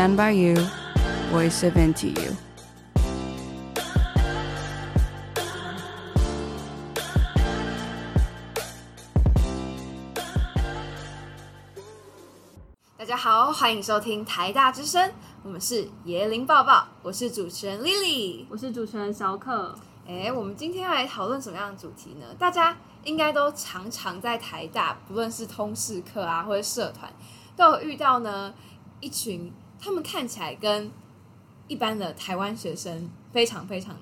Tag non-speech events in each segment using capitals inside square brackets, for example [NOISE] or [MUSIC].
Stand by you, voice of NTU. 大家好，欢迎收听台大之声，我们是椰林抱抱，我是主持人 Lily，我是主持人小可。哎，我们今天要来讨论什么样的主题呢？大家应该都常常在台大，不论是通识课啊，或者社团，都有遇到呢一群，他们看起来跟一般的台湾学生非常非常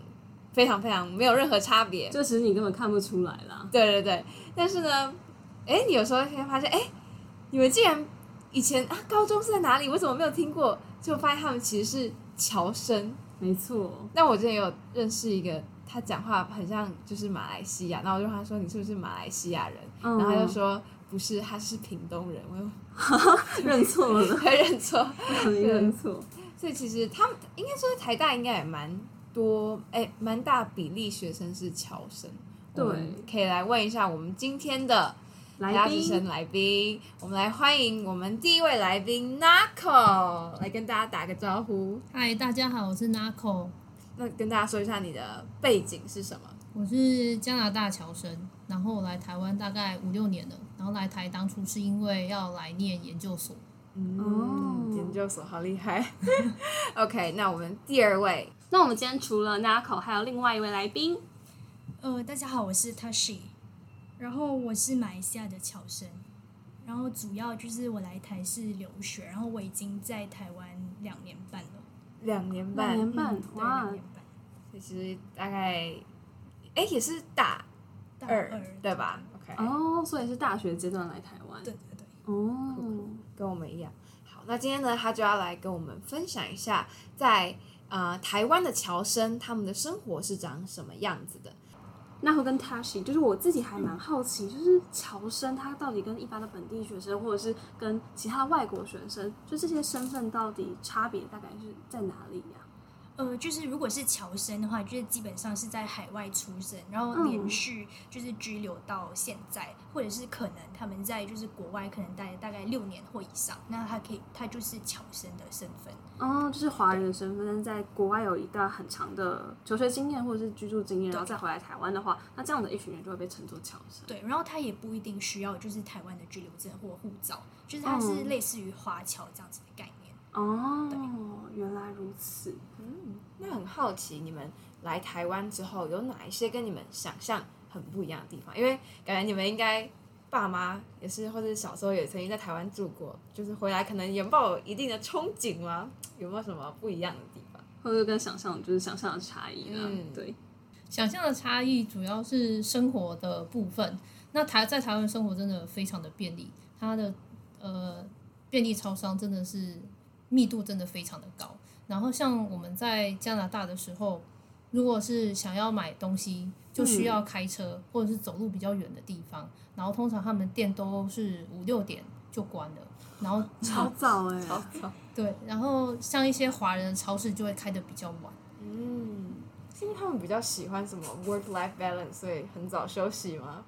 非常非常没有任何差别，这时你根本看不出来啦。对对对，但是呢，哎，你有时候会发现，哎，你们竟然。以前啊，高中是在哪里？我怎么没有听过？就发现他们其实是侨生。没错。那我之前有认识一个，他讲话很像就是马来西亚，然后我就问他说：“你是不是马来西亚人？”嗯、然后他就说：“不是，他是屏东人。”我又 [LAUGHS] 认错了，还 [LAUGHS] 认错，[LAUGHS] 认错。所以其实他们应该说台大应该也蛮多，哎，蛮大比例学生是侨生。对，可以来问一下我们今天的。来宾，来宾，我们来欢迎我们第一位来宾 Nako 来跟大家打个招呼。嗨，大家好，我是 Nako。那跟大家说一下你的背景是什么？我是加拿大侨生，然后来台湾大概五六年了，然后来台当初是因为要来念研究所。嗯，哦、研究所好厉害。[LAUGHS] OK，那我们第二位，那我们今天除了 Nako，还有另外一位来宾。呃，大家好，我是 Tashi。然后我是马来西亚的侨生，然后主要就是我来台是留学，然后我已经在台湾两年半了。两年半，两年半，嗯、对，两年半。所以其实大概，哎，也是大二，大二对吧？OK。哦，所以是大学阶段来台湾。对对对。哦，跟我们一样。好，那今天呢，他就要来跟我们分享一下在，啊台湾的侨生他们的生活是长什么样子的。那会跟 Tashi，就是我自己还蛮好奇，就是侨生他到底跟一般的本地学生，或者是跟其他外国学生，就这些身份到底差别大概是在哪里呀？呃，就是如果是侨生的话，就是基本上是在海外出生，然后连续就是居留到现在，嗯、或者是可能他们在就是国外可能待大概六年或以上，那他可以他就是侨生的身份。哦，就是华人的身份，在国外有一段很长的求学经验或者是居住经验，然后再回来台湾的话，那这样的一群人就会被称作侨生。对，然后他也不一定需要就是台湾的居留证或护照，就是他是类似于华侨这样子的概念。哦，原来如此。嗯，那很好奇，你们来台湾之后有哪一些跟你们想象很不一样的地方？因为感觉你们应该爸妈也是，或者小时候也曾经在台湾住过，就是回来可能也抱有一定的憧憬吗？[LAUGHS] 有没有什么不一样的地方？或者跟想象就是想象的差异呢？嗯，对，想象的差异主要是生活的部分。那台在台湾生活真的非常的便利，它的呃便利超商真的是。密度真的非常的高，然后像我们在加拿大的时候，如果是想要买东西，就需要开车、嗯、或者是走路比较远的地方，然后通常他们店都是五六点就关了，然后 [LAUGHS] 超早哎、欸，超早。对，然后像一些华人的超市就会开的比较晚。嗯，是因为他们比较喜欢什么 work-life balance，所以很早休息吗？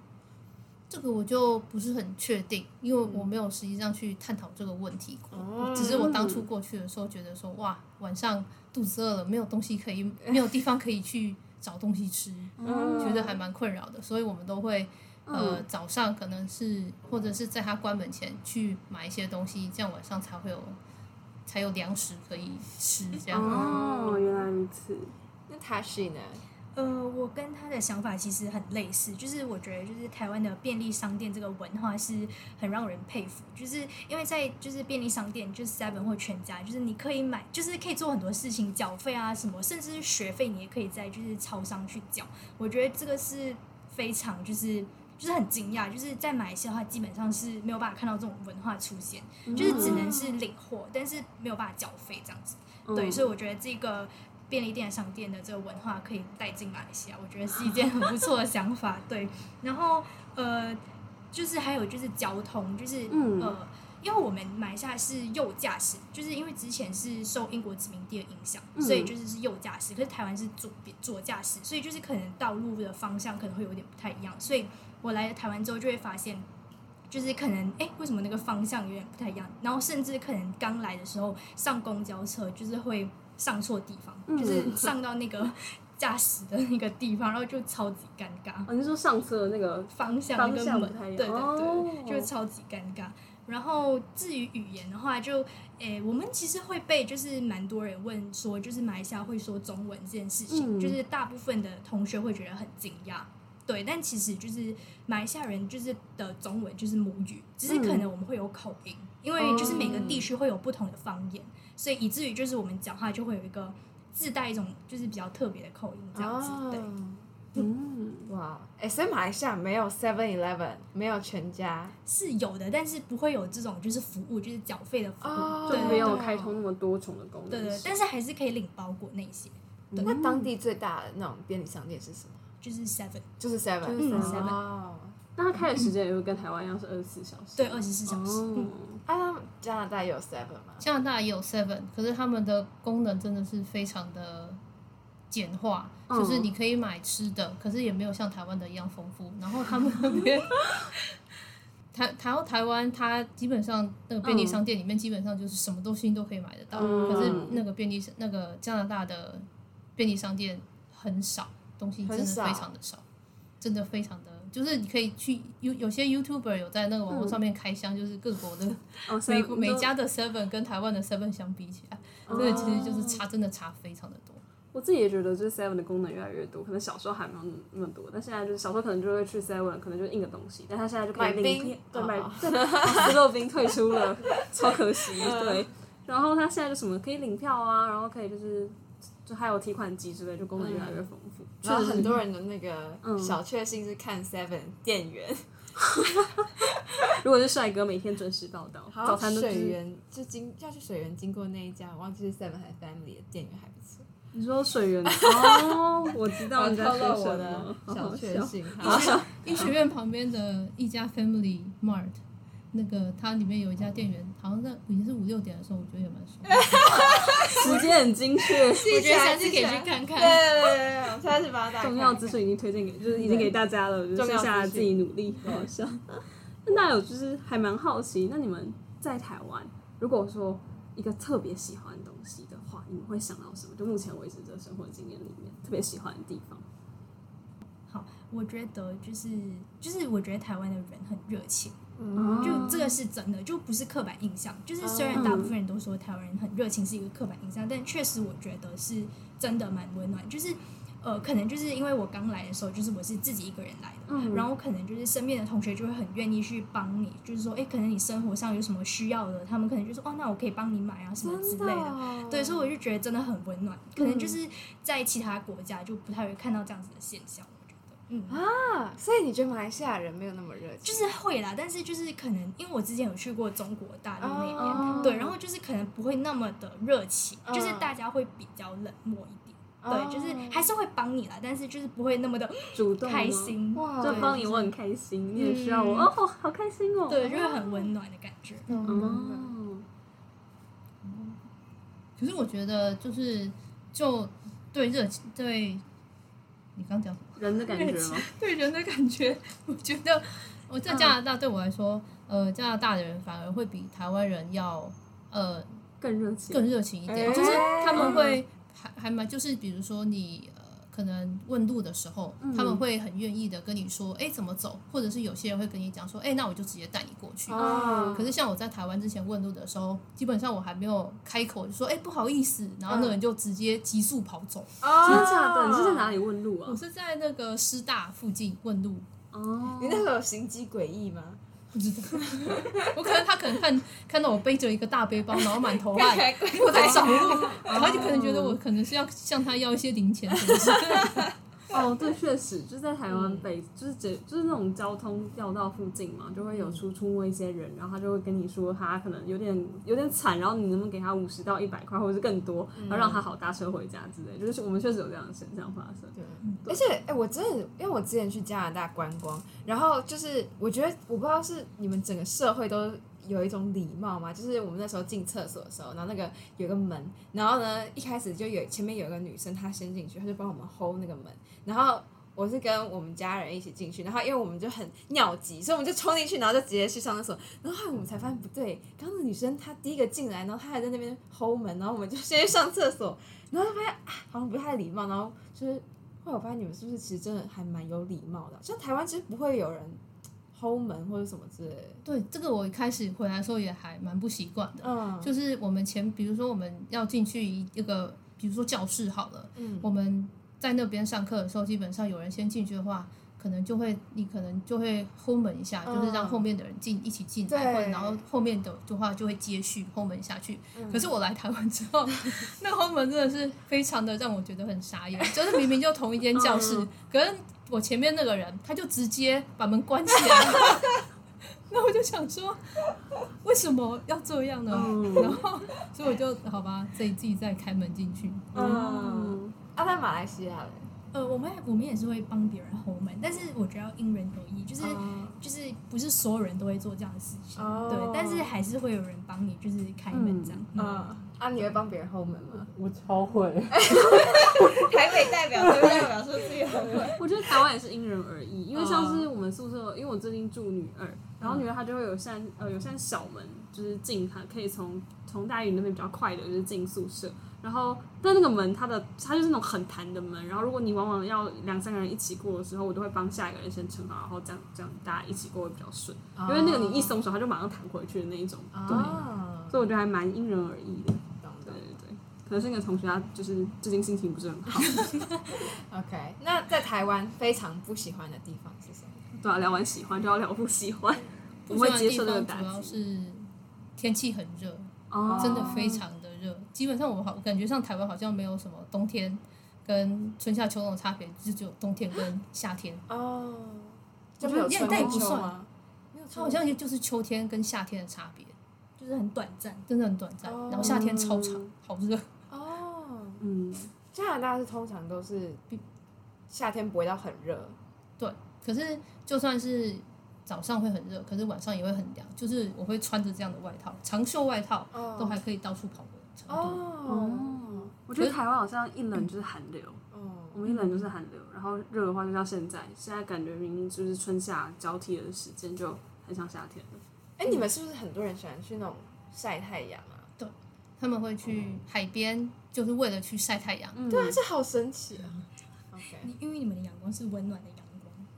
这个我就不是很确定，因为我没有实际上去探讨这个问题过。嗯、只是我当初过去的时候，觉得说哇，晚上肚子饿了，没有东西可以，没有地方可以去找东西吃，[LAUGHS] 嗯、觉得还蛮困扰的。所以我们都会呃早上可能是或者是在他关门前去买一些东西，这样晚上才会有才有粮食可以吃。这样哦，原来如此。那他是呢？呃，我跟他的想法其实很类似，就是我觉得就是台湾的便利商店这个文化是很让人佩服，就是因为在就是便利商店，就是 Seven 或全家，就是你可以买，就是可以做很多事情，缴费啊什么，甚至是学费你也可以在就是超商去缴。我觉得这个是非常就是就是很惊讶，就是在马来西亚的话，基本上是没有办法看到这种文化出现，就是只能是领货，但是没有办法缴费这样子。对，所以我觉得这个。便利店商店的这个文化可以带进马来西亚，我觉得是一件很不错的想法。[LAUGHS] 对，然后呃，就是还有就是交通，就是、嗯、呃，因为我们马来西亚是右驾驶，就是因为之前是受英国殖民地的影响，嗯、所以就是是右驾驶。可是台湾是左左驾驶，所以就是可能道路的方向可能会有点不太一样。所以我来了台湾之后就会发现，就是可能哎，为什么那个方向有点不太一样？然后甚至可能刚来的时候上公交车，就是会上错地方，嗯、就是上到那个 [LAUGHS] 驾驶的那个地方，然后就超级尴尬。哦，你说上车的那个方向那个门，对对对，哦、就超级尴尬。然后至于语言的话，就诶，我们其实会被就是蛮多人问说，就是马来西亚会说中文这件事情，嗯、就是大部分的同学会觉得很惊讶。对，但其实就是马来西亚人就是的中文就是母语，只是可能我们会有口音，嗯、因为就是每个地区会有不同的方言，嗯、所以以至于就是我们讲话就会有一个自带一种就是比较特别的口音这样子。哦、对，嗯，哇，哎，所以马来西亚没有 Seven Eleven，没有全家是有的，但是不会有这种就是服务，就是缴费的服务，哦、对，没有开通那么多重的功能。对对，但是还是可以领包裹那些。对，那当地最大的那种便利商店是什么？就是 seven，就是 seven，嗯，seven。那它开的时间也会跟台湾一样是二十四小时？对，二十四小时。嗯，啊，加拿大也有 seven 吗？加拿大也有 seven，可是他们的功能真的是非常的简化，就是你可以买吃的，可是也没有像台湾的一样丰富。然后他们那边 [LAUGHS] 台台湾台湾，它基本上那个便利商店里面基本上就是什么东西都可以买得到，可是那个便利那个加拿大的便利商店很少。东西真的非常的少，少真的非常的，就是你可以去有有些 YouTuber 有在那个网络上面开箱，嗯、就是各国的每、哦、每家的 Seven 跟台湾的 Seven 相比起来，这个、哦、其实就是差真的差非常的多。我自己也觉得，就是 Seven 的功能越来越多，可能小时候还没有那么多，但现在就是小时候可能就会去 Seven，可能就印个东西，但他现在就可以领冰，对，买思乐冰退出了，超可惜，对。[LAUGHS] 然后他现在就什么可以领票啊，然后可以就是。就还有提款机之类，就功能越来越丰富。然后很多人的那个小确幸是看 Seven 店员 [LAUGHS] [LAUGHS] 如果是帅哥，每天准时报道。早餐都水源就经要去水源经过那一家，我忘记是 Seven 还是 Family 的店员还不错。你说水源 [LAUGHS] 哦，我知道你在说什么。小确幸，医学院旁边的一家 Family Mart。那个它里面有一家店员，好像在已经是五六点的时候，我觉得也蛮爽。[LAUGHS] 时间很精确，[LAUGHS] 我觉得下次可以去看看。对对对，我下次把它打。重要资讯已经推荐给，就是已经给大家了，就剩下自己努力。好笑。[LAUGHS] 那大家有就是还蛮好奇，那你们在台湾，如果说一个特别喜欢的东西的话，你们会想到什么？就目前为止的生活经验里面，特别喜欢的地方。好，我觉得就是就是我觉得台湾的人很热情。嗯、就这个是真的，就不是刻板印象。就是虽然大部分人都说台湾人很热情是一个刻板印象，但确实我觉得是真的蛮温暖。就是呃，可能就是因为我刚来的时候，就是我是自己一个人来的，嗯、然后可能就是身边的同学就会很愿意去帮你，就是说，哎，可能你生活上有什么需要的，他们可能就说，哦，那我可以帮你买啊什么之类的。的对，所以我就觉得真的很温暖。可能就是在其他国家就不太会看到这样子的现象。嗯。啊，所以你觉得马来西亚人没有那么热情？就是会啦，但是就是可能因为我之前有去过中国大陆那边，oh. 对，然后就是可能不会那么的热情，oh. 就是大家会比较冷漠一点，oh. 对，就是还是会帮你啦，但是就是不会那么的主动开心，哇，就帮你我很开心，你也需要我。哦，[LAUGHS] 好开心哦，对，就会很温暖的感觉，哦、嗯，可是我觉得就是就对热情对。你刚讲人的感觉吗？对人的感觉，我觉得我在加拿大对我来说，嗯、呃，加拿大的人反而会比台湾人要呃更热情，更热情一点，欸、就是他们会还还蛮，就是比如说你。可能问路的时候，他们会很愿意的跟你说，哎，怎么走？或者是有些人会跟你讲说，哎，那我就直接带你过去。哦。可是像我在台湾之前问路的时候，基本上我还没有开口就说，哎，不好意思，然后那人就直接急速跑走。哦。真的假的？你是在哪里问路啊？我是在那个师大附近问路。哦。你那时候有行迹诡异吗？不知道，我可能他可能看看到我背着一个大背包，然后满头汗，[LAUGHS] 我在找路，然后就可能觉得我可能是要向他要一些零钱，是不是？[LAUGHS] 哦，对，确实就是在台湾北，就是这就是那种交通要道附近嘛，就会有出出没一些人，然后他就会跟你说他可能有点有点惨，然后你能不能给他五十到一百块，或者是更多，然后让他好搭车回家之类，就是我们确实有这样的现象发生。对，而且哎，我真的因为我之前去加拿大观光，然后就是我觉得我不知道是你们整个社会都。有一种礼貌嘛，就是我们那时候进厕所的时候，然后那个有个门，然后呢一开始就有前面有一个女生，她先进去，她就帮我们 hold 那个门，然后我是跟我们家人一起进去，然后因为我们就很尿急，所以我们就冲进去，然后就直接去上厕所。然后后来我们才发现不对，刚刚那女生她第一个进来，然后她还在那边 hold 门，然后我们就先去上厕所，然后就发现啊，好像不太礼貌。然后就是后来我发现你们是不是其实真的还蛮有礼貌的？像台湾其实不会有人 hold 门或者什么之类的。对，这个我一开始回来的时候也还蛮不习惯的。嗯，就是我们前，比如说我们要进去一个，比如说教室好了，嗯，我们。在那边上课的时候，基本上有人先进去的话，可能就会你可能就会 hold 门一下，嗯、就是让后面的人进一起进来，或者然后后面的的话就会接续 hold 门下去。嗯、可是我来台湾之后，[LAUGHS] 那 hold 门真的是非常的让我觉得很傻眼，就是明明就同一间教室，嗯、可是我前面那个人他就直接把门关起来了，[LAUGHS] 那我就想说，为什么要这样呢？嗯、然后所以我就好吧，自己自己再开门进去。嗯。他、啊、在马来西亚呃，我们我们也是会帮别人 hold 门，但是我觉得要因人而异，就是、嗯、就是不是所有人都会做这样的事情，哦、对，但是还是会有人帮你，就是开门这样。嗯，嗯啊，你会帮别人 hold 门吗？我超会。[LAUGHS] 台北代表，台北代表说自己很会。我觉得台湾也是因人而异，因为像是我们宿舍，因为我最近住女二，然后女二她就会有扇呃有扇小门，就是进她可以从从大屿那边比较快的，就是进宿舍。然后，但那个门，它的它就是那种很弹的门。然后，如果你往往要两三个人一起过的时候，我都会帮下一个人先撑好，然后这样这样大家一起过会比较顺。哦、因为那个你一松手，它就马上弹回去的那一种。对，哦、所以我觉得还蛮因人而异的。对对对，可能是那个同学他就是最近心情不是很好。[LAUGHS] OK，那在台湾非常不喜欢的地方是什么？对啊，聊完喜欢就要聊不喜欢。不喜欢的地方主要是天气很热，哦、真的非常。热，基本上我好感觉上台湾好像没有什么冬天跟春夏秋冬的差别，就只有冬天跟夏天。哦，就没有春夏秋冬吗？它好像就是秋天跟夏天的差别，就是很短暂，真的很短暂。然后夏天超长，好热。哦，嗯，加拿大是通常都是夏天不会到很热，对。可是就算是早上会很热，可是晚上也会很凉，就是我会穿着这样的外套，长袖外套都还可以到处跑。哦，我觉得台湾好像一冷就是寒流，哦，我们一冷就是寒流，然后热的话就像现在，现在感觉明明就是春夏交替的时间，就很像夏天了。哎，你们是不是很多人喜欢去那种晒太阳啊？对，他们会去海边，就是为了去晒太阳。对啊，这好神奇啊！OK，因为你们的阳光是温暖的阳光，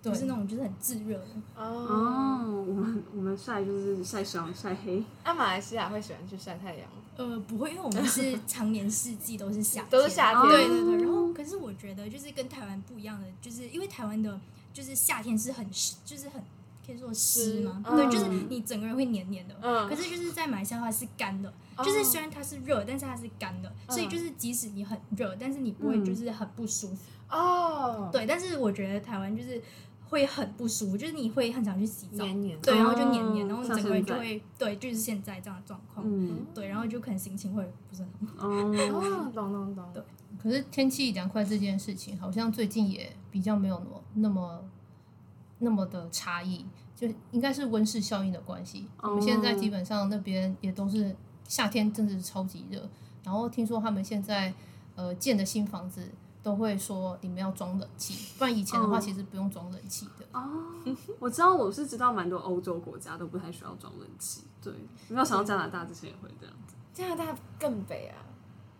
不是那种就是很炙热的。哦，我们我们晒就是晒伤晒黑。那马来西亚会喜欢去晒太阳吗？呃，不会，因为我们是 [LAUGHS] 常年四季都是夏天，都是夏天。对对对，然后可是我觉得就是跟台湾不一样的，就是因为台湾的，就是夏天是很湿，就是很可以说湿吗？对，就是你整个人会黏黏的。嗯。可是就是在马来西亚的话是干的，就是虽然它是热，但是它是干的，所以就是即使你很热，但是你不会就是很不舒服。哦。对，但是我觉得台湾就是。会很不舒服，就是你会很想去洗澡，黏黏对，然后就黏黏，然后整个人就会，对，就是现在这样的状况，嗯，对，然后就可能心情会不是很好。哦，懂懂懂。对，可是天气凉快这件事情，好像最近也比较没有那么那么那么的差异，就应该是温室效应的关系。我们现在基本上那边也都是夏天，真的是超级热。然后听说他们现在呃建的新房子。都会说你们要装冷气，不然以前的话其实不用装冷气的。哦，我知道，我是知道蛮多欧洲国家都不太需要装冷气。对，没有想到加拿大之前也会这样子。加拿大更北啊，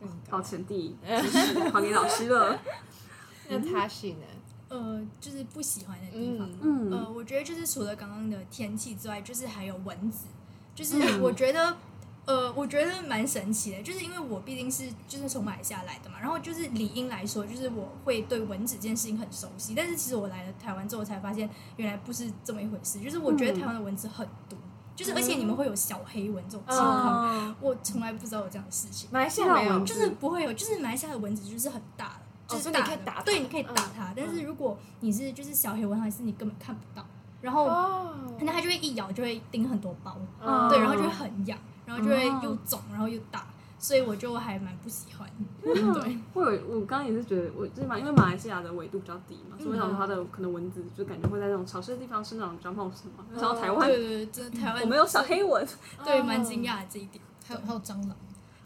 更高。抱歉，地知识还给老师了。[LAUGHS] 那他是呢？[LAUGHS] 呃，就是不喜欢的地方。嗯。呃，我觉得就是除了刚刚的天气之外，就是还有蚊子。就是我觉得。呃，我觉得蛮神奇的，就是因为我毕竟是就是从马来西亚来的嘛，然后就是理应来说，就是我会对蚊子这件事情很熟悉。但是其实我来了台湾之后才发现，原来不是这么一回事。就是我觉得台湾的蚊子很多，嗯、就是而且你们会有小黑蚊这种情况，嗯、我从来不知道有这样的事情。马来西亚没有，就是不会有，就是马来西亚的蚊子就是很大的，就是大的，哦、你可以打，对，你可以打它。嗯、但是如果你是就是小黑蚊，还是你根本看不到，然后可能它就会一咬就会叮很多包，嗯、对，然后就会很痒。然后就会又肿，然后又大，所以我就还蛮不喜欢。对，会有我刚刚也是觉得，我就是马，因为马来西亚的纬度比较低嘛，所以我想说它的可能蚊子就感觉会在那种潮湿的地方生长比较茂盛嘛。然后台湾，对对对，台湾我没有小黑蚊，对，蛮惊讶的这一点。还有还有蟑螂，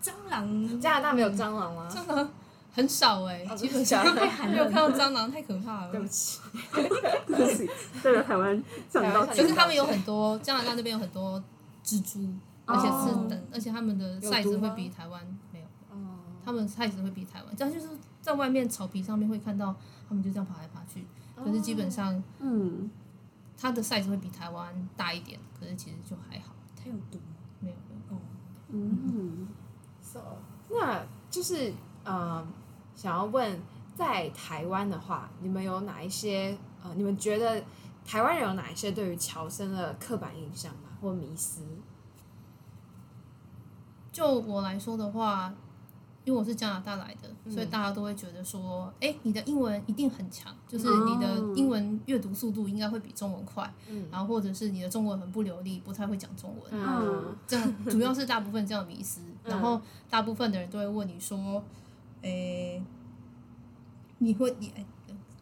蟑螂，加拿大没有蟑螂吗？蟑螂很少哎、哦基本上没有看到蟑螂，太可怕了。对不起，[LAUGHS] 对不起，代表台湾向你道台湾向你歉可是。他们有很多加拿大那边有很多蜘蛛，而且是而且他们的有 size 会比台湾没有，哦，他们 size 会比台湾，这样就是在外面草皮上面会看到他们就这样爬来爬去，可是基本上嗯，它的 size 会比台湾大一点，可是其实就还好，它有毒？没有没有。哦，嗯，So，那就是呃，想要问，在台湾的话，你们有哪一些呃，你们觉得台湾人有哪一些对于乔生的刻板印象吗，或迷思？就我来说的话，因为我是加拿大来的，嗯所以大家都会觉得说，哎、你的英文一定很强，就是你的英文阅读速度应该会比中文快，嗯然后或者是你的中文很不流利，不太会讲中文，嗯这样 [LAUGHS] 主要是大部分这样的迷思。然后大部分的人都会问你说，哎、你会你哎，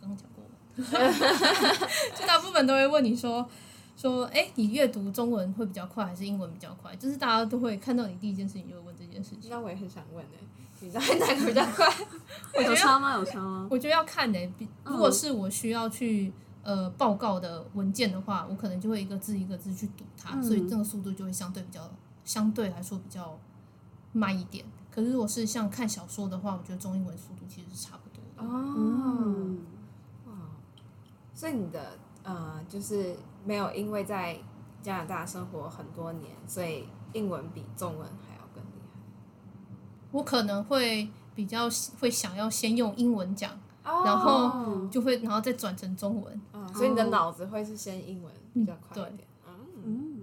刚刚讲过，[LAUGHS] 就大部分都会问你说。说，哎，你阅读中文会比较快还是英文比较快？就是大家都会看到你第一件事情就会问这件事情。那我也很想问呢、你知道哪个比较快？有差吗？有差吗？我觉得要看呢、比如果是我需要去呃报告的文件的话，我可能就会一个字一个字去读它，嗯所以这个速度就会相对比较相对来说比较慢一点。可是如果是像看小说的话，我觉得中英文速度其实是差不多的。哦，嗯，哇，所以你的呃，就是没有因为在加拿大生活很多年，所以英文比中文还要更厉害。我可能会比较会想要先用英文讲，哦然后就会然后再转成中文。嗯，所以你的脑子会是先英文比较快一点。嗯，嗯，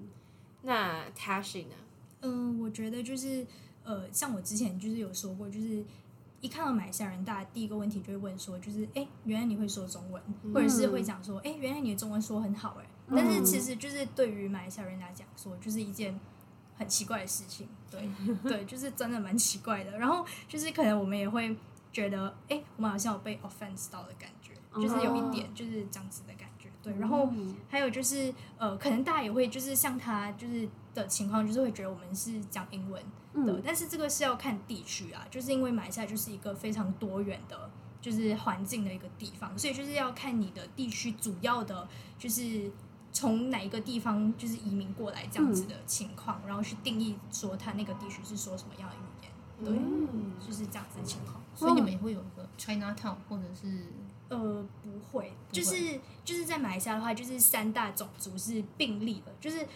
那 Tashi 呢？嗯，我觉得就是呃，像我之前就是有说过，就是一看到马来西亚人，大家第一个问题就会问说，就是哎，原来你会说中文，或者是会讲说，哎，原来你的中文说很好，哎，但是其实就是对于马来西亚人来讲说，就是一件很奇怪的事情，对 [LAUGHS] 对，就是真的蛮奇怪的。然后就是可能我们也会觉得，哎，我们好像有被 offense 到的感觉，就是有一点就是这样子的感觉，对。然后还有就是呃，可能大家也会就是像他就是的情况，就是会觉得我们是讲英文。的，但是这个是要看地区啊，就是因为马来西亚就是一个非常多元的，就是环境的一个地方，所以就是要看你的地区主要的，就是从哪一个地方就是移民过来这样子的情况，然后去定义说他那个地区是说什么样的语言，对，嗯就是这样子的情况。所以你们也会有一个 China Town 或者是呃，不会，就是就是在马来西亚的话，就是三大种族是并立的，就是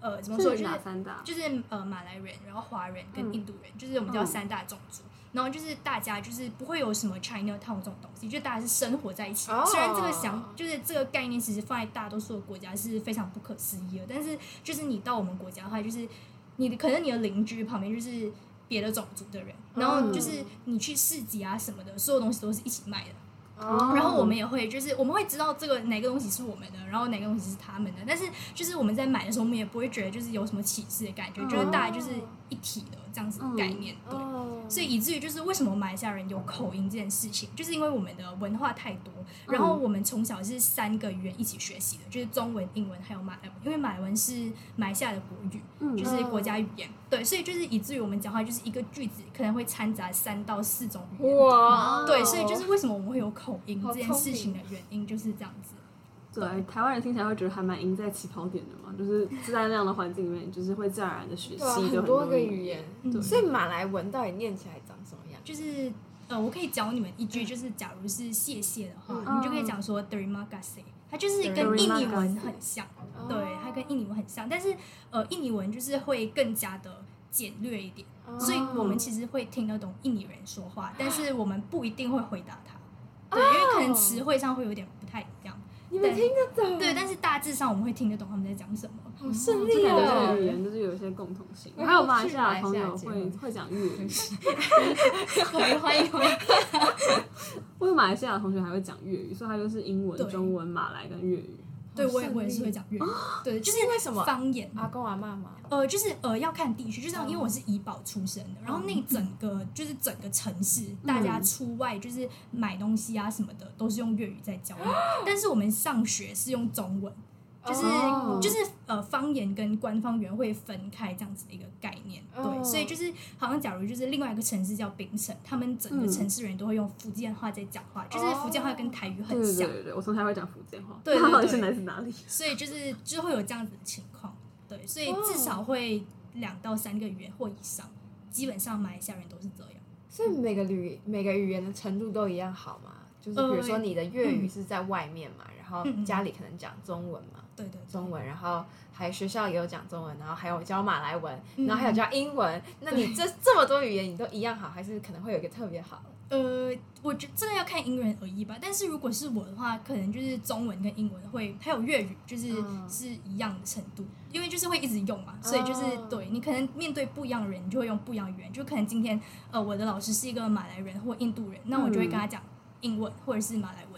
呃怎么说，就是哪三大？就是呃马来人，然后华人跟印度人，就是我们叫三大种族。然后就是大家就是不会有什么 China Town 这种东西，就大家是生活在一起。哦虽然这个想就是这个概念，其实放在大多数的国家是非常不可思议的，但是就是你到我们国家的话，就是你的可能你的邻居旁边就是别的种族的人，然后就是你去市集啊什么的，所有东西都是一起卖的。哦然后我们也会，就是我们会知道这个哪个东西是我们的，然后哪个东西是他们的。但是就是我们在买的时候，我们也不会觉得就是有什么歧视的感觉，就是大家就是一体的这样子的概念，对。哦。所以以至于就是为什么马来西亚人有口音这件事情，就是因为我们的文化太多，然后我们从小是三个语言一起学习的，就是中文、英文还有马来文，因为马来文是马来西亚的国语，就是国家语言，对，所以就是以至于我们讲话就是一个句子可能会掺杂三到四种语言，哇，对，所以就是为什么我们会有口音这件事情的原因就是这样子。对，台湾人听起来会觉得还蛮赢在起跑点的嘛，就是是在那样的环境里面，就是会自然而然的学习的很多个语语言，嗯所以马来文到底念起来长什么样？就是呃，我可以教你们一句，就是假如是谢谢的话，嗯。你就可以讲说 terima kasih，它就是跟印尼文很像，哦对，它跟印尼文很像，但是呃，印尼文就是会更加的简略一点，哦。所以我们其实会听得懂印尼人说话，但是我们不一定会回答他，对，因为可能词汇上会有点不太一样，你们听得懂？对，但是大致上我们会听得懂他们在讲什么。好顺这利两个语哦！言就是有一些共同性，我还有马来西亚的朋友会会讲粤语，欢迎欢迎欢迎，我有 [LAUGHS] 马来西亚的同学还会讲粤语，所以他就是英文、中文、马来跟粤语。对我也我也是会讲粤语，对，就是因为什么？方言。阿公阿妈嘛，呃，就是呃，要看地区，就像嗯。因为我是怡保出生的，然后那整个就是整个城市，大家出外就是买东西啊什么的，都是用粤语在交流，[GASPS] 但是我们上学是用中文，就是、哦就是呃方言跟官方语言会分开这样子的一个概念。对，哦所以就是好像假如就是另外一个城市叫槟城，他们整个城市人都会用福建话在讲话，就是福建话跟台语很像，对对对，我从台会讲福建话，对到底 [LAUGHS] 是来自哪里？所以就是就会有这样子的情况。对，所以至少会两到三个语言或以上，基本上马来西亚人都是这样。所以每个语每个语言的程度都一样好吗？就是比如说你的粤语是在外面嘛，然后家里可能讲中文嘛，对对，中文，然后还学校也有讲中文，然后还有教马来文，嗯然后还有教英文。那你这这么多语言你都一样好，还是可能会有一个特别好？呃，我觉得这个要看因人而异吧。但是如果是我的话，可能就是中文跟英文会，还有粤语，就是嗯是一样的程度，因为就是会一直用嘛，所以就是哦对你可能面对不一样的人，你就会用不一样的语言。就可能今天呃我的老师是一个马来人或印度人，那我就会跟他讲英文或者是马来文。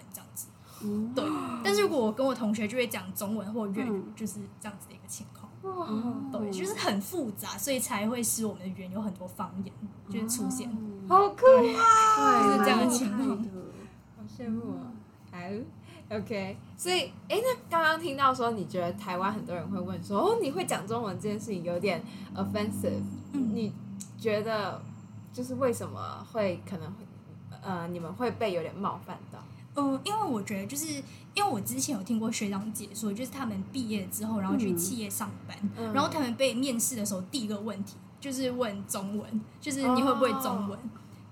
嗯，对，但是如果我跟我同学就会讲中文或粤语，嗯就是这样子的一个情况。哦，对，就是很复杂，所以才会使我们的语言有很多方言就是出现。好酷啊！就是这样的情况好羡慕啊。好，OK，所以，哎，那刚刚听到说，你觉得台湾很多人会问说，哦，你会讲中文这件事情有点 offensive，嗯你觉得就是为什么会可能会呃，你们会被有点冒犯到？嗯，因为我觉得就是因为我之前有听过学长姐说，就是他们毕业之后，然后去企业上班，嗯然后他们被面试的时候，第一个问题就是问中文，就是你会不会中文？哦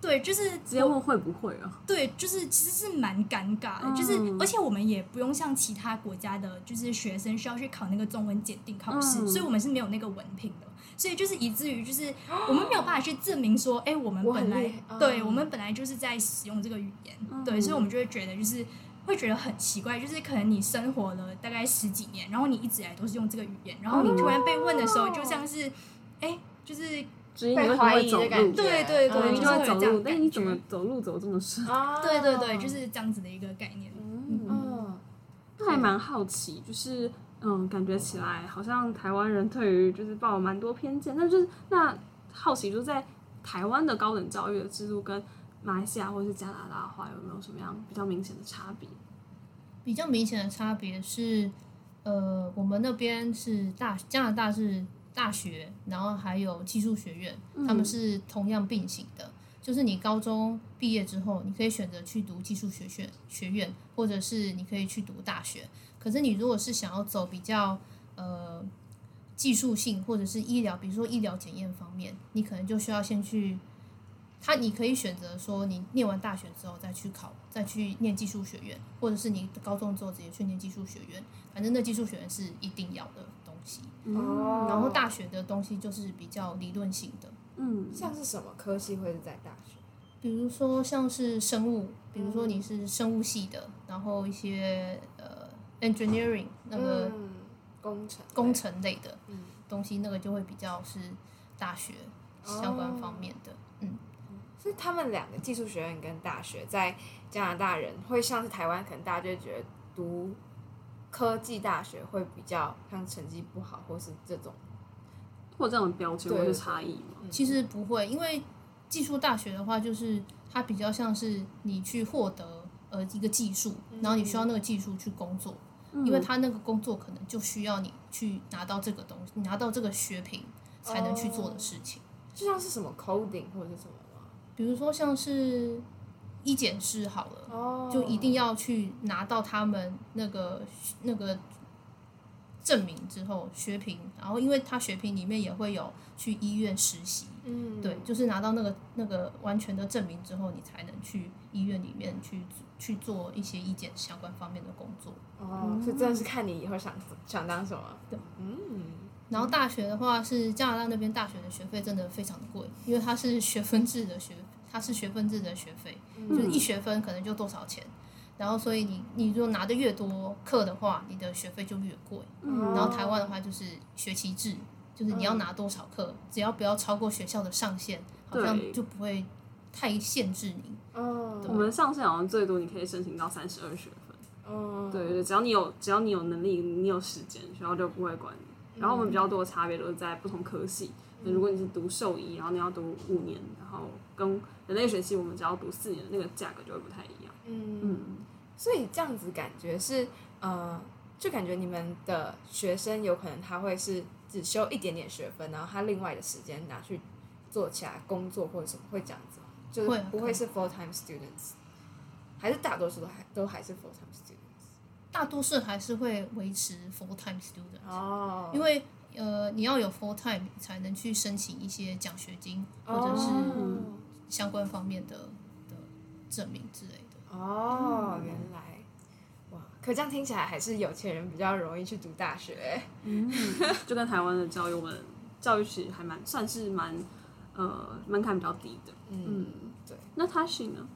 对，就是直接问会不会啊？对，就是其实是蛮尴尬的，就是嗯而且我们也不用像其他国家的，就是学生需要去考那个中文检定考试，嗯所以我们是没有那个文凭的，所以就是以至于就是我们没有办法去证明说，哎，我们本来对我们本来就是在使用这个语言，嗯对，所以我们就会觉得就是会觉得很奇怪，就是可能你生活了大概十几年，然后你一直以来都是用这个语言，然后你突然被问的时候，就像是，哎，就是至于你为什么会走路？对对对就会走路，但你怎么走路走这么顺？啊对对对，就是这样子的一个概念。嗯，嗯，那还蛮好奇，就是嗯，感觉起来好像台湾人对于就是抱有蛮多偏见，那就是那好奇就是在台湾的高等教育的制度跟马来西亚或是加拿大的话，有没有什么样比较明显的差别？比较明显的差别是，呃，我们那边是大加拿大是大学，然后还有技术学院，他们是同样并行的。就是你高中毕业之后，你可以选择去读技术学院学院，或者是你可以去读大学。可是你如果是想要走比较呃技术性或者是医疗，比如说医疗检验方面，你可能就需要先去。他你可以选择说，你念完大学之后再去考，再去念技术学院，或者是你高中之后直接去念技术学院。反正那技术学院是一定要的东西。哦然后大学的东西就是比较理论性的，嗯，像是什么科系会是在大学？比如说像是生物，比如说你是生物系的，然后一些呃 engineering 那个嗯工程工程类的嗯东西，那个就会比较是大学相关方面的。嗯，所以他们两个技术学院跟大学在加拿大人会像是台湾，可能大家就会觉得读科技大学会比较像成绩不好，或是这种。或这种标签对或是差异吗？其实不会，因为技术大学的话，就是它比较像是你去获得呃一个技术，然后你需要那个技术去工作，因为他那个工作可能就需要你去拿到这个东西，拿到这个学凭才能去做的事情。就像是什么 coding 或者是什么吗？比如说像是一检师好了，哦就一定要去拿到他们那个那个证明之后学凭，然后因为他学凭里面也会有去医院实习，嗯对，就是拿到那个那个完全的证明之后，你才能去医院里面去去做一些医检相关方面的工作。哦，所以真的是看你以后想想当什么。对，嗯，然后大学的话是加拿大那边大学的学费真的非常的贵，因为它是学分制的学，它是学分制的学费，就是一学分可能就多少钱。然后，所以你你如果拿的越多课的话，你的学费就越贵。嗯然后台湾的话就是学期制，就是你要拿多少课，只要不要超过学校的上限，好像就不会太限制你。哦，我们上限好像最多你可以申请到三十二学分。嗯，对对，只要你有只要你有能力，你有时间，学校就不会管你。然后我们比较多的差别都是在不同科系。那如果你是读兽医，然后你要读五年，然后跟人类学系我们只要读四年，那个价格就会不太一样。嗯，嗯，所以这样子感觉是呃，就感觉你们的学生有可能他会是只修一点点学分，然后他另外的时间拿去做其他工作或者什么，会这样子，就是不会是 full time students，还是大多数都还都还是 full time students，大多数还是会维持 full time students 哦，因为呃你要有 full time 才能去申请一些奖学金或者是相关方面的的证明之类的。哦，原来。可这样听起来还是有钱人比较容易去读大学，嗯，就跟台湾的教育，我们教育其实还蛮算是蛮呃门槛比较低的，嗯，对。那他是呢？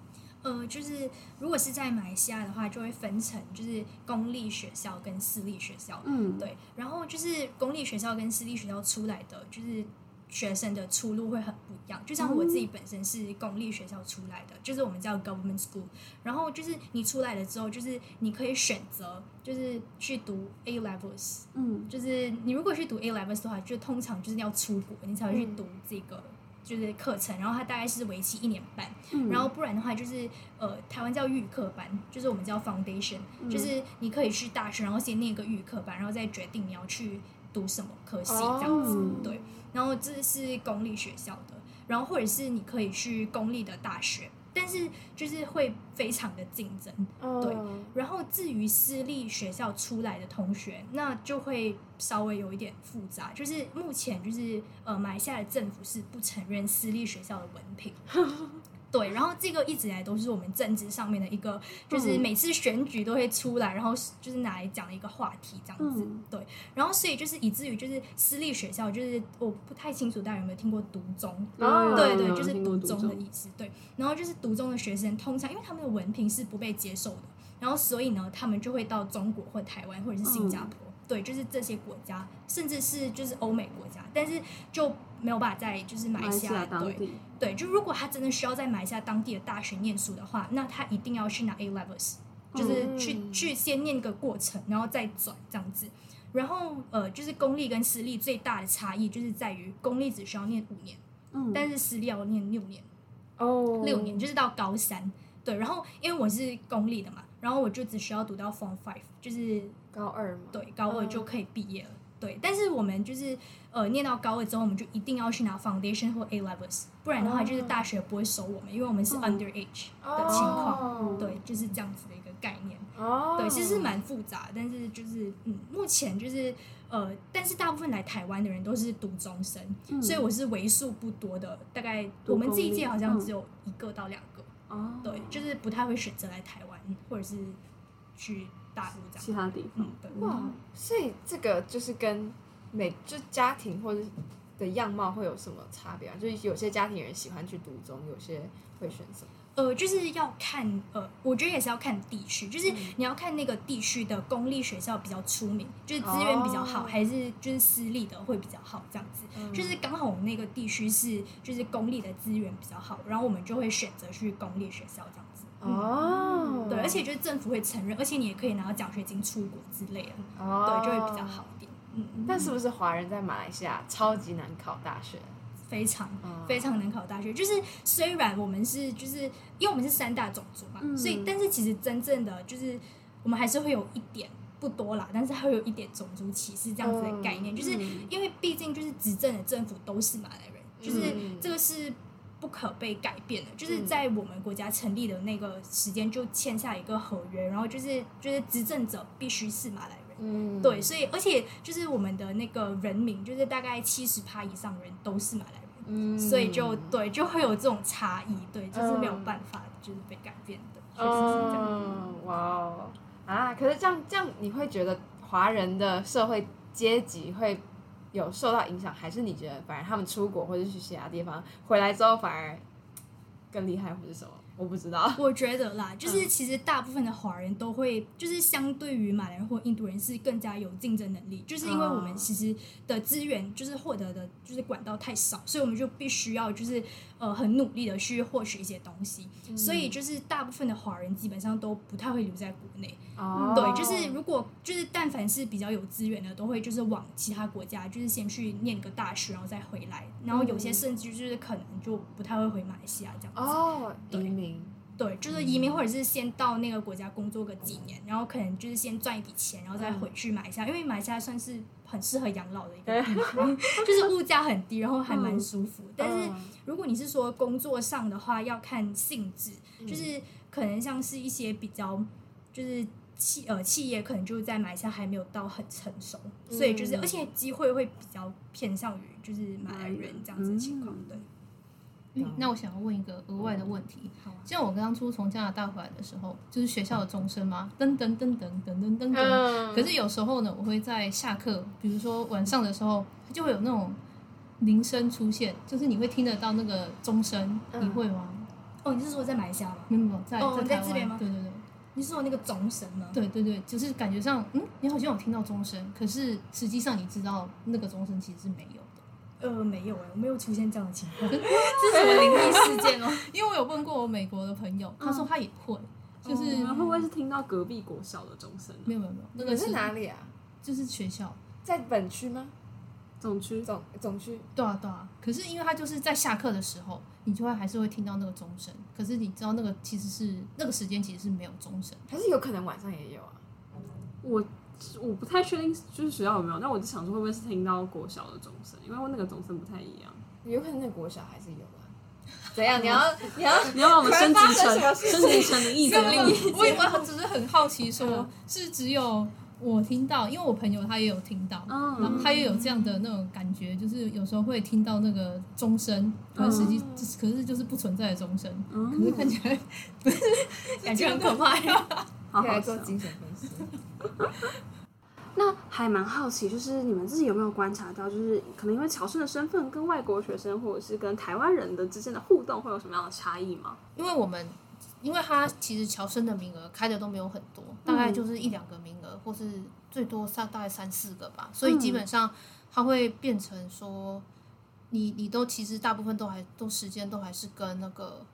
呃，就是如果是在马来西亚的话，就会分成就是公立学校跟私立学校，嗯，对。然后就是公立学校跟私立学校出来的就是。学生的出路会很不一样，就像我自己本身是公立学校出来的，就是我们叫 government school。然后就是你出来了之后，就是你可以选择，就是去读 A levels。嗯，就是你如果去读 A levels 的话，就通常就是要出国，你才会去读这个就是课程。然后它大概是为期一年半。然后不然的话，就是呃，台湾叫预科班，就是我们叫 foundation，就是你可以去大学，然后先念一个预科班，然后再决定你要去读什么科系这样子，对。然后这是公立学校的，然后或者是你可以去公立的大学，但是就是会非常的竞争，对。然后至于私立学校出来的同学，那就会稍微有一点复杂，就是目前就是呃，马来西亚的政府是不承认私立学校的文凭。[LAUGHS] 对，然后这个一直以来都是我们政治上面的一个，就是每次选举都会出来，然后就是拿来讲的一个话题这样子。对，然后所以就是以至于就是私立学校，就是我不太清楚大家有没有听过读中？哦，对对，就是读中的意思。对，然后就是读中的学生通常因为他们的文凭是不被接受的，然后所以呢，他们就会到中国或台湾或者是新加坡。对，就是这些国家，甚至是就是欧美国家，但是就没有办法在就是马来西亚对对，就如果他真的需要在马来西亚当地的大学念书的话，那他一定要去拿 A levels，就是去、嗯、去先念个过程，然后再转这样子。然后呃，就是公立跟私立最大的差异就是在于公立只需要念五年，嗯，但是私立要念六年，哦，六年就是到高三。对，然后因为我是公立的嘛，然后我就只需要读到 Form Five，就是。高二嘛，对，高二就可以毕业了。嗯、对，但是我们就是呃，念到高二之后，我们就一定要去拿 Foundation 或 A Levels，不然的话就是大学不会收我们，因为我们是 Underage 的情况。哦、对，就是这样子的一个概念。哦，对，其实是蛮复杂，但是就是嗯，目前就是呃，但是大部分来台湾的人都是读中生，嗯、所以我是为数不多的，大概我们这一届好像只有一个到两个。哦，对，就是不太会选择来台湾，或者是去。其他地方，嗯、哇，所以这个就是跟每就家庭或者的样貌会有什么差别啊？就是有些家庭人喜欢去读中，有些会选什么？呃，就是要看呃，我觉得也是要看地区，就是你要看那个地区的公立学校比较出名，就是资源比较好，哦、还是就是私立的会比较好这样子。嗯、就是刚好我们那个地区是就是公立的资源比较好，然后我们就会选择去公立学校这样子。哦，对，而且就是政府会承认，而且你也可以拿到奖学金出国之类的，哦、对，就会比较好一点。嗯，但是不是华人在马来西亚超级难考大学？非常、哦、非常难考大学，就是虽然我们是就是因为我们是三大种族嘛，嗯、所以但是其实真正的就是我们还是会有一点不多啦，但是还会有一点种族歧视这样子的概念，嗯、就是因为毕竟就是执政的政府都是马来人，就是这个是。不可被改变的，就是在我们国家成立的那个时间就签下一个合约，然后就是就是执政者必须是马来人，嗯，对，所以而且就是我们的那个人民，就是大概七十趴以上的人都是马来人，嗯，所以就对就会有这种差异，对，就是没有办法就是被改变的，确实是这样。嗯，哇哦啊！可是这样这样，你会觉得华人的社会阶级会？有受到影响，还是你觉得反而他们出国或者去其他地方回来之后反而更厉害，或者什么？我不知道。[LAUGHS] 我觉得啦，就是其实大部分的华人都会，就是相对于马来人或印度人是更加有竞争能力，就是因为我们其实的资源就是获得的，就是管道太少，所以我们就必须要就是。呃，很努力的去获取一些东西，嗯、所以就是大部分的华人基本上都不太会留在国内。哦、对，就是如果就是但凡是比较有资源的，都会就是往其他国家，就是先去念个大学，然后再回来。然后有些甚至就是可能就不太会回马来西亚这样子。哦，移民。对，就是移民或者是先到那个国家工作个几年，然后可能就是先赚一笔钱，然后再回去马来西亚，因为马来西亚算是很适合养老的一个地方，[LAUGHS] 就是物价很低，然后还蛮舒服。但是如果你是说工作上的话，要看性质，就是可能像是一些比较就是。企呃企业可能就是在马来西亚还没有到很成熟，嗯、所以就是而且机会会比较偏向于就是马来人这样子的情况，对。嗯，那我想要问一个额外的问题，好、啊，像我刚初从加拿大回来的时候，就是学校的钟声嘛，噔噔噔噔噔噔噔噔，嗯、可是有时候呢，我会在下课，比如说晚上的时候，就会有那种铃声出现，就是你会听得到那个钟声，嗯、你会吗？哦，你是说在马来西亚吗？没有没有，在、哦、在在这边吗？对对对。你是说那个钟声吗？对对对，就是感觉上，嗯，你好像有听到钟声，可是实际上你知道那个钟声其实是没有的。呃，没有哎，我没有出现这样的情况。这 [LAUGHS] 是什么灵异事件哦？[LAUGHS] 因为我有问过我美国的朋友，他说他也会，就是会不会是听到隔壁国小的钟声？没有没有没有，那个是哪里啊？就是学校在本区吗？总区总总区。对啊对啊，可是因为他就是在下课的时候。你就会还是会听到那个钟声，可是你知道那个其实是那个时间其实是没有钟声，还是有可能晚上也有啊？我我不太确定，就是学校有没有，但我就想说会不会是听到国小的钟声，因为我那个钟声不太一样。有可能那国小还是有啊？怎样？你要你要 [LAUGHS] 你要把我们升级 [LAUGHS] 成升级成灵异节目？我以为他只是很好奇，说是只有。我听到，因为我朋友他也有听到，嗯、然后他也有这样的那种感觉，就是有时候会听到那个钟声，可是实际、嗯、可是就是不存在的钟声，嗯、可是看起来 [LAUGHS] 不是感觉很可怕呀。可以来做精神分析。[LAUGHS] 那还蛮好奇，就是你们自己有没有观察到，就是可能因为乔生的身份跟外国学生或者是跟台湾人的之间的互动会有什么样的差异吗？因为我们。因为他其实乔生的名额开的都没有很多，大概就是一两个名额，嗯、或是最多三大概三四个吧，所以基本上他会变成说，你你都其实大部分都还都时间都还是跟那个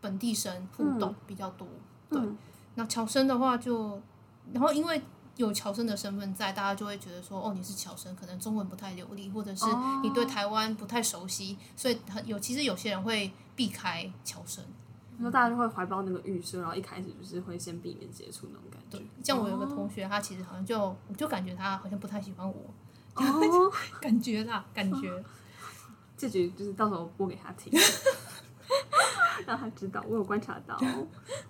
本地生互动比较多，嗯、对。那乔生的话就，然后因为有乔生的身份在，大家就会觉得说，哦，你是乔生，可能中文不太流利，或者是你对台湾不太熟悉，所以很有其实有些人会避开乔生。那大家就会怀抱那个预设，然后一开始就是会先避免接触那种感觉。对像我有个同学，他其实好像就，我就感觉他好像不太喜欢我，哦，[LAUGHS] 感觉啦，感觉。[LAUGHS] 这局就是到时候播给他听，[LAUGHS] [LAUGHS] 让他知道我有观察到。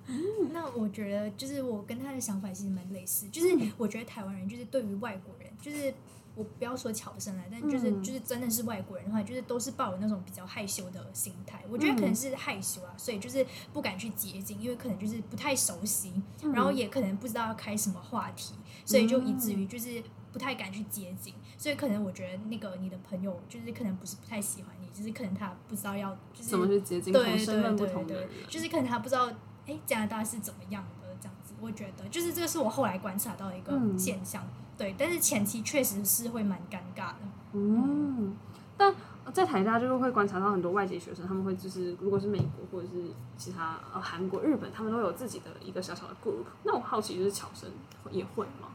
嗯，[LAUGHS] 那我觉得就是我跟他的想法其实蛮类似，就是我觉得台湾人就是对于外国人就是。我不要说侨生了，但就是就是真的是外国人的话，就是都是抱有那种比较害羞的心态。我觉得可能是害羞啊，所以就是不敢去接近，因为可能就是不太熟悉，然后也可能不知道要开什么话题，所以就以至于就是不太敢去接近。所以可能我觉得那个你的朋友就是可能不是不太喜欢你，就是可能他不知道要就是怎么去接近，对对对对对，就是可能他不知道哎加拿大是怎么样的这样子。我觉得就是这个是我后来观察到的一个现象。对，但是前期确实是会蛮尴尬的。嗯，但在台大就是会观察到很多外籍学生，他们会就是如果是美国或者是其他呃韩国、日本，他们都有自己的一个小小的 group。那我好奇就是侨生也会吗？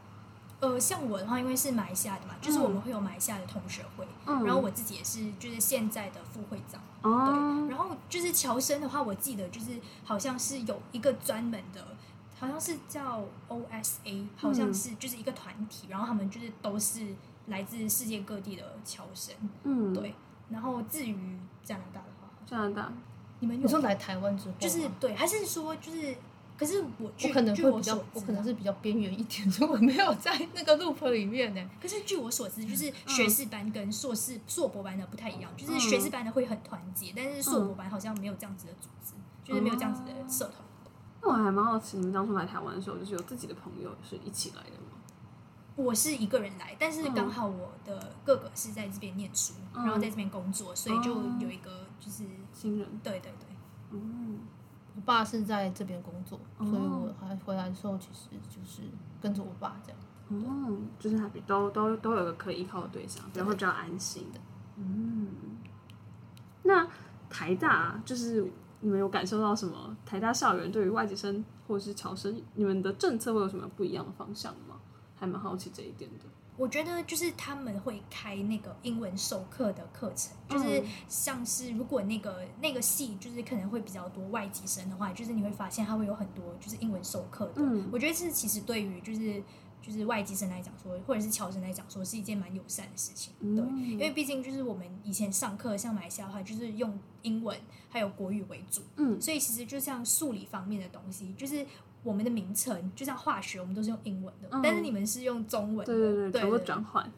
呃，像我的话，因为是马来西亚的嘛，就是我们会有马来西亚的同学会，嗯、然后我自己也是就是现在的副会长。哦、对，然后就是侨生的话，我记得就是好像是有一个专门的。好像是叫 OSA，好像是就是一个团体，嗯、然后他们就是都是来自世界各地的侨生，嗯，对。然后至于加拿大的话，加拿大，你们有，有时候来台湾之后，就是对，还是说就是，可是我我可能会比较，我，我可能是比较边缘一点，所以我没有在那个 loop 里面呢。可是据我所知，就是学士班跟硕士、硕博班的不太一样，就是学士班的会很团结，但是硕博班好像没有这样子的组织，就是没有这样子的社团。那我还蛮好奇，你们当初来台湾的时候，就是有自己的朋友是一起来的吗？我是一个人来，但是刚好我的哥哥是在这边念书，嗯、然后在这边工作，所以就有一个就是新人。对对对，嗯，我爸是在这边工作，所以我还回来的时候，其实就是跟着我爸这样。嗯，就是他比都都都有个可以依靠的对象，然后比较安心的。嗯，那台大就是。你们有感受到什么？台大校园对于外籍生或者是侨生，你们的政策会有什么不一样的方向吗？还蛮好奇这一点的。我觉得就是他们会开那个英文授课的课程，就是像是如果那个那个系就是可能会比较多外籍生的话，就是你会发现他会有很多就是英文授课的。嗯，我觉得这其实对于就是就是外籍生来讲说，或者是侨生来讲说，是一件蛮友善的事情。对，因为毕竟就是我们以前上课像马来西亚的话，就是用英文还有国语为主。嗯，所以其实就像数理方面的东西，就是。我们的名称就像化学，我们都是用英文的，嗯、但是你们是用中文的，对对对，全部转换，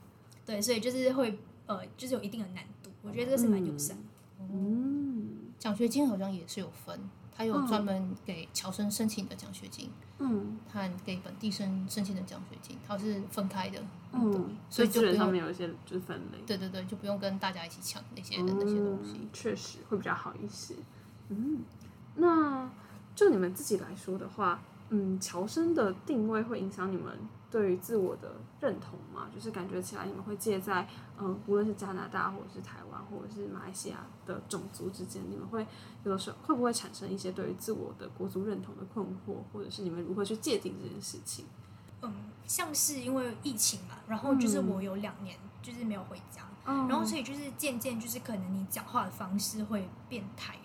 对，所以就是会呃，就是有一定的难度。我觉得这个是蛮友善。嗯，奖学金好像也是有分，他有专门给侨生申请的奖学金，嗯，和给本地生申请的奖学金，它是分开的，嗯，所以就不用上面有一些就是分类，对对对，就不用跟大家一起抢那些的那些东西，确、嗯、实会比较好一些。嗯，那就你们自己来说的话。嗯，乔生的定位会影响你们对于自我的认同吗？就是感觉起来你们会介在嗯，无论是加拿大或者是台湾或者是马来西亚的种族之间，你们会有的时候会不会产生一些对于自我的国族认同的困惑，或者是你们如何去界定这件事情？嗯，像是因为疫情嘛，然后就是我有两年就是没有回家，嗯、然后所以就是渐渐就是可能你讲话的方式会变台。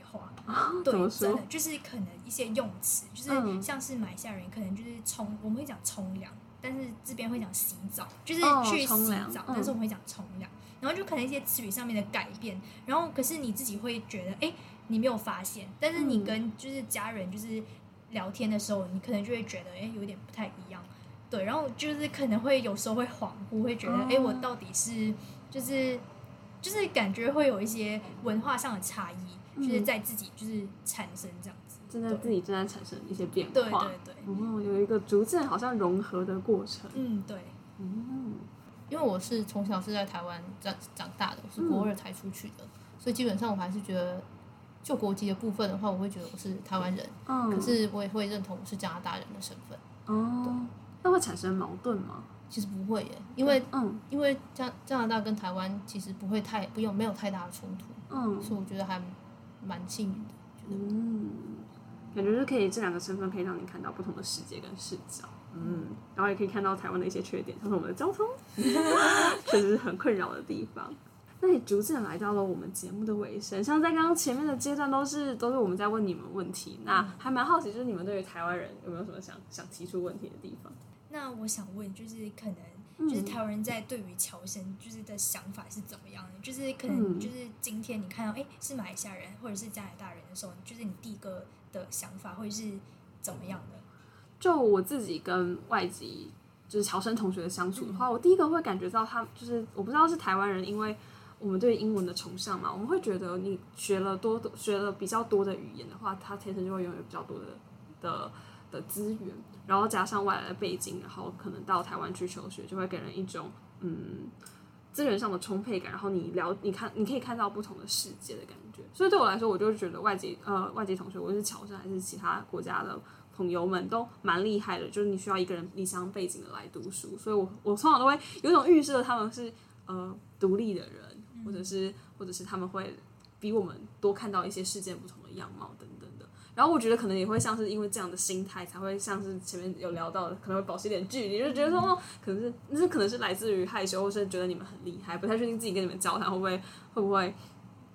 [LAUGHS] 对，真的就是可能一些用词，就是像是马来西亚人可能就是冲，我们会讲冲凉，但是这边会讲洗澡，就是去洗澡，但是我们会讲冲凉，然后就可能一些词语上面的改变，然后可是你自己会觉得，哎，你没有发现，但是你跟就是家人就是聊天的时候，你可能就会觉得，哎，有点不太一样，对，然后就是可能会有时候会恍惚，会觉得，哎，我到底是就是就是感觉会有一些文化上的差异。就是在自己就是产生这样子，正在自己正在产生一些变化，对对。对，哦，有一个逐渐好像融合的过程，嗯，对，嗯，因为我是从小是在台湾长长大的，我是国二才出去的，嗯、所以基本上我还是觉得，就国籍的部分的话，我会觉得我是台湾人，嗯，可是我也会认同我是加拿大人的身份，哦，对那会产生矛盾吗？其实不会耶，因为嗯，因为加加拿大跟台湾其实不会太不用没有太大的冲突，嗯，所以我觉得还。蛮幸运的，嗯，感觉是可以这两个身份可以让你看到不同的世界跟视角，嗯，然后也可以看到台湾的一些缺点，像是我们的交通，[LAUGHS] 确实是很困扰的地方。那也逐渐来到了我们节目的尾声，像在刚刚前面的阶段都是都是我们在问你们问题，那还蛮好奇，就是你们对于台湾人有没有什么想想提出问题的地方？那我想问，就是可能。就是台湾人在对于侨生就是的想法是怎么样的？就是可能就是今天你看到哎、欸、是马来西亚人或者是加拿大人的时候，就是你第一个的想法会是怎么样的？就我自己跟外籍就是侨生同学的相处的话，嗯、我第一个会感觉到他就是我不知道是台湾人，因为我们对英文的崇尚嘛，我们会觉得你学了多学了比较多的语言的话，他天生就会拥有比较多的的的资源。然后加上外来的背景，然后可能到台湾去求学，就会给人一种嗯资源上的充沛感。然后你了，你看，你可以看到不同的世界的感觉。所以对我来说，我就觉得外籍呃外籍同学，无论是侨生还是其他国家的朋友们，都蛮厉害的。就是你需要一个人离乡背景的来读书，所以我我通常都会有一种预设他们是呃独立的人，或者是或者是他们会比我们多看到一些世界不同的样貌的。然后我觉得可能也会像是因为这样的心态，才会像是前面有聊到的，可能会保持一点距离，就觉得说哦，可能是那是可能是来自于害羞，或是觉得你们很厉害，不太确定自己跟你们交谈会不会会不会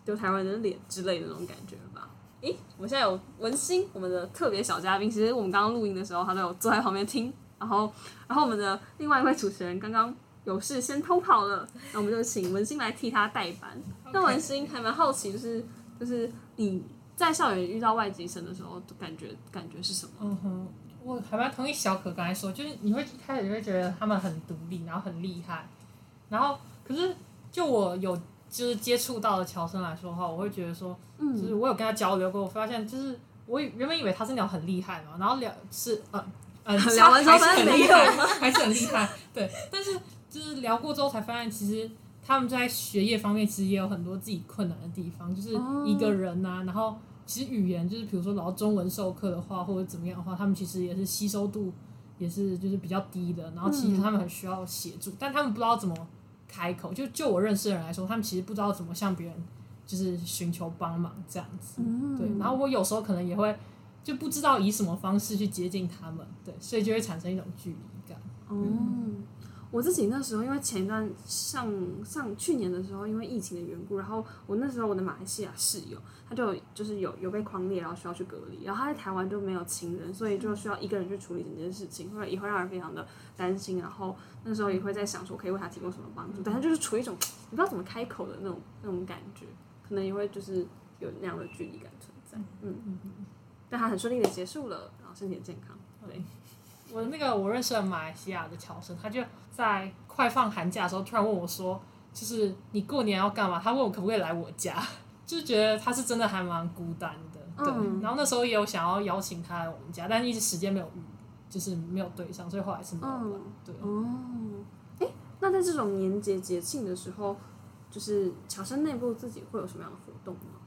丢台湾人的脸之类的那种感觉吧。诶，我们现在有文心，我们的特别小嘉宾，其实我们刚刚录音的时候，他都有坐在旁边听。然后，然后我们的另外一位主持人刚刚有事先偷跑了，那我们就请文心来替他代班。那文心还蛮好奇，就是就是你。在校园遇到外籍生的时候，感觉感觉是什么？嗯哼，我还蛮同意小可刚才说，就是你会一开始就会觉得他们很独立，然后很厉害，然后可是就我有就是接触到的乔生来说的话，我会觉得说，嗯，就是我有跟他交流过，我发现就是我原本以为他是那种很厉害嘛，然后聊是呃 [LAUGHS] 呃聊完之后发现很厉害，还是很厉害，对，但是就是聊过之后才发现，其实他们在学业方面其实也有很多自己困难的地方，就是一个人呐、啊，然后。其实语言就是，比如说，老中文授课的话，或者怎么样的话，他们其实也是吸收度也是就是比较低的。然后其实他们很需要协助，嗯、但他们不知道怎么开口。就就我认识的人来说，他们其实不知道怎么向别人就是寻求帮忙这样子。嗯、对，然后我有时候可能也会就不知道以什么方式去接近他们，对，所以就会产生一种距离感。嗯，我自己那时候，因为前一段上上去年的时候，因为疫情的缘故，然后我那时候我的马来西亚室友，他就就是有有被匡列，然后需要去隔离，然后他在台湾就没有亲人，所以就需要一个人去处理整件事情，或者也会让人非常的担心。然后那时候也会在想说，可以为他提供什么帮助，但他就是处于一种你不知道怎么开口的那种那种感觉，可能也会就是有那样的距离感存在。嗯嗯嗯。但他很顺利的结束了，然后身体健康。对。我那个我认识的马来西亚的侨生，他就在快放寒假的时候突然问我说：“就是你过年要干嘛？”他问我可不可以来我家，[LAUGHS] 就是觉得他是真的还蛮孤单的，对。嗯、然后那时候也有想要邀请他来我们家，但一直时间没有遇，就是没有对象，所以后来是没有了。对。哦，哎，那在这种年节节庆的时候，就是侨生内部自己会有什么样的活动吗？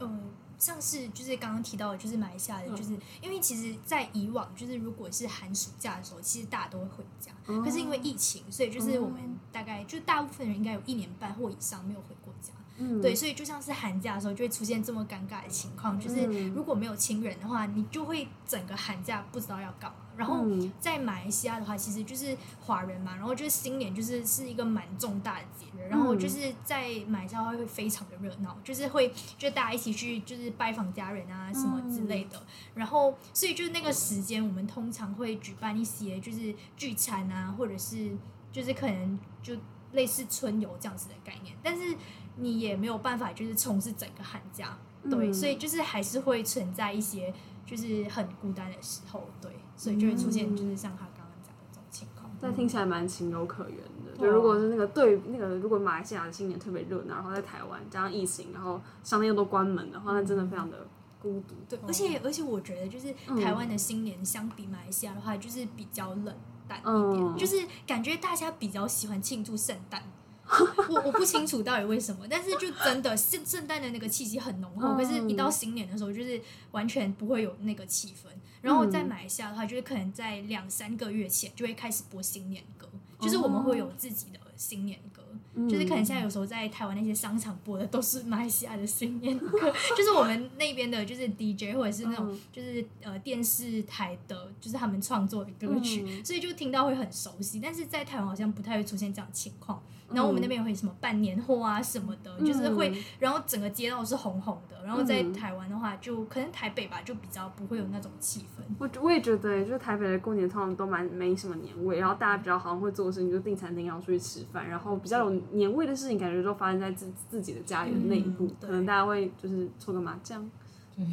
嗯。像是就是刚刚提到的，就是马来西亚的，就是因为其实，在以往就是如果是寒暑假的时候，其实大家都会回家。可是因为疫情，所以就是我们大概就大部分人应该有一年半或以上没有回过家。对，所以就像是寒假的时候，就会出现这么尴尬的情况，就是如果没有亲人的话，你就会整个寒假不知道要干嘛。然后在马来西亚的话，其实就是华人嘛，然后就是新年就是是一个蛮重大的节日，然后就是在马来西亚会非常的热闹，就是会就大家一起去就是拜访家人啊什么之类的，然后所以就是那个时间我们通常会举办一些就是聚餐啊，或者是就是可能就类似春游这样子的概念，但是你也没有办法就是从事整个寒假，对，所以就是还是会存在一些就是很孤单的时候，对。所以就会出现，就是像他刚刚讲的这种情况。但听起来蛮情有可原的。就如果是那个对那个，如果马来西亚的新年特别热闹，然后在台湾加上疫情，然后商店又都关门的话，那真的非常的孤独。对，而且而且我觉得，就是台湾的新年相比马来西亚的话，就是比较冷淡一点，就是感觉大家比较喜欢庆祝圣诞。[LAUGHS] 我我不清楚到底为什么，但是就真的圣圣诞的那个气息很浓厚，可是一到新年的时候，就是完全不会有那个气氛。然后在马来西亚的话，就是可能在两三个月前就会开始播新年歌，就是我们会有自己的新年歌，就是可能现在。有时候在台湾那些商场播的都是马来西亚的新年歌，[LAUGHS] 就是我们那边的就是 DJ 或者是那种就是呃电视台的，就是他们创作的歌曲，所以就听到会很熟悉，但是在台湾好像不太会出现这样的情况。然后我们那边会什么办年货啊什么的，就是会，然后整个街道是红红的。然后在台湾的话，就可能台北吧，就比较不会有那种气氛。我我也觉得，就是台北的过年通常都蛮没什么年味，然后大家比较好像会做的事情就订餐厅，然后出去吃饭，然后比较有年味的事情，感觉都发生在自自己的家里的内部，可能大家会就是搓个麻将，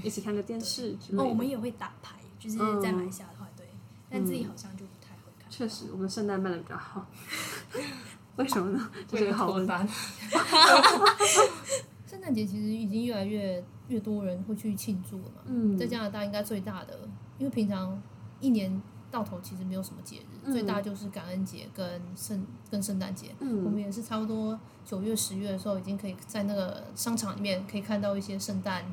一起看个电视之类的。哦，我们也会打牌，就是在马来西亚的话，对，但自己好像就不太会看。确实，我们圣诞办的比较好。[LAUGHS] [LAUGHS] 为什么呢？[LAUGHS] 这是个好问题。[LAUGHS] 圣诞节其实已经越来越越多人会去庆祝了嘛。嗯，在加拿大应该最大的，因为平常一年到头其实没有什么节日，嗯、最大就是感恩节跟圣跟圣诞节。嗯，我们也是差不多九月十月的时候，已经可以在那个商场里面可以看到一些圣诞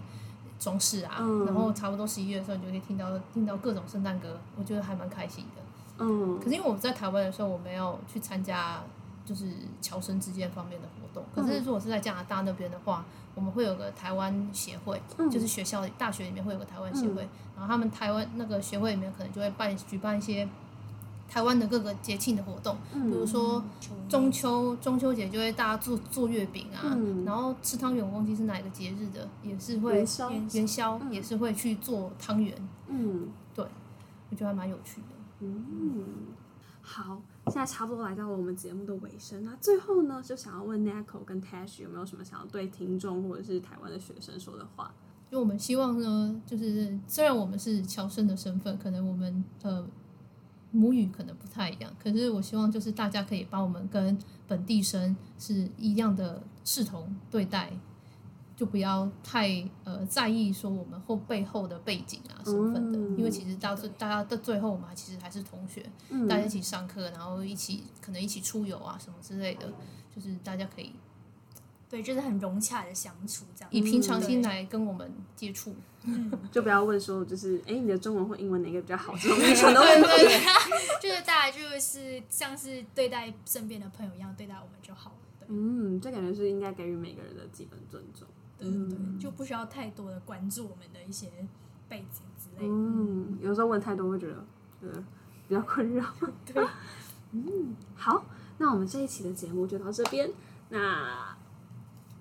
装饰啊。嗯、然后差不多十一月的时候，你就可以听到听到各种圣诞歌，我觉得还蛮开心的。嗯，可是因为我们在台湾的时候，我没有去参加。就是侨生之间方面的活动，可是如果是在加拿大那边的话，我们会有个台湾协会，就是学校大学里面会有个台湾协会，然后他们台湾那个协会里面可能就会办举办一些台湾的各个节庆的活动，比如说中秋，中秋节就会大家做做月饼啊，然后吃汤圆，我忘记是哪一个节日的，也是会元宵，也是会去做汤圆，嗯，对，我觉得还蛮有趣的，嗯，好。现在差不多来到了我们节目的尾声，那最后呢，就想要问 Nico 跟 Tash 有没有什么想要对听众或者是台湾的学生说的话？因为我们希望呢，就是虽然我们是侨生的身份，可能我们呃母语可能不太一样，可是我希望就是大家可以把我们跟本地生是一样的视同对待。就不要太呃在意说我们后背后的背景啊身份的，嗯、因为其实到最大家的最后，我们还其实还是同学，嗯、大家一起上课，然后一起可能一起出游啊什么之类的，就是大家可以对，就是很融洽的相处这样，以平常心来跟我们接触，嗯、[LAUGHS] 就不要问说就是哎你的中文或英文哪个比较好这种愚蠢的问题，对对对。就是大家就是像是对待身边的朋友一样对待我们就好了，对，嗯，这感觉是应该给予每个人的基本尊重。嗯，对，就不需要太多的关注我们的一些背景之类的。嗯，有时候问太多会觉得，嗯，比较困扰。[LAUGHS] 对，[LAUGHS] 嗯，好，那我们这一期的节目就到这边，那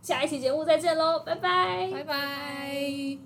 下一期节目再见喽，拜拜，拜拜。